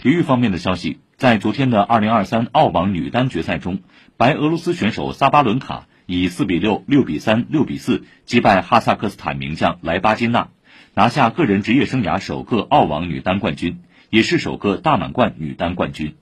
体育方面的消息，在昨天的2023澳网女单决赛中，白俄罗斯选手萨巴伦卡以4比6、6比3、6比4击败哈萨克斯坦名将莱巴金娜，拿下个人职业生涯首个澳网女单冠军，也是首个大满贯女单冠军。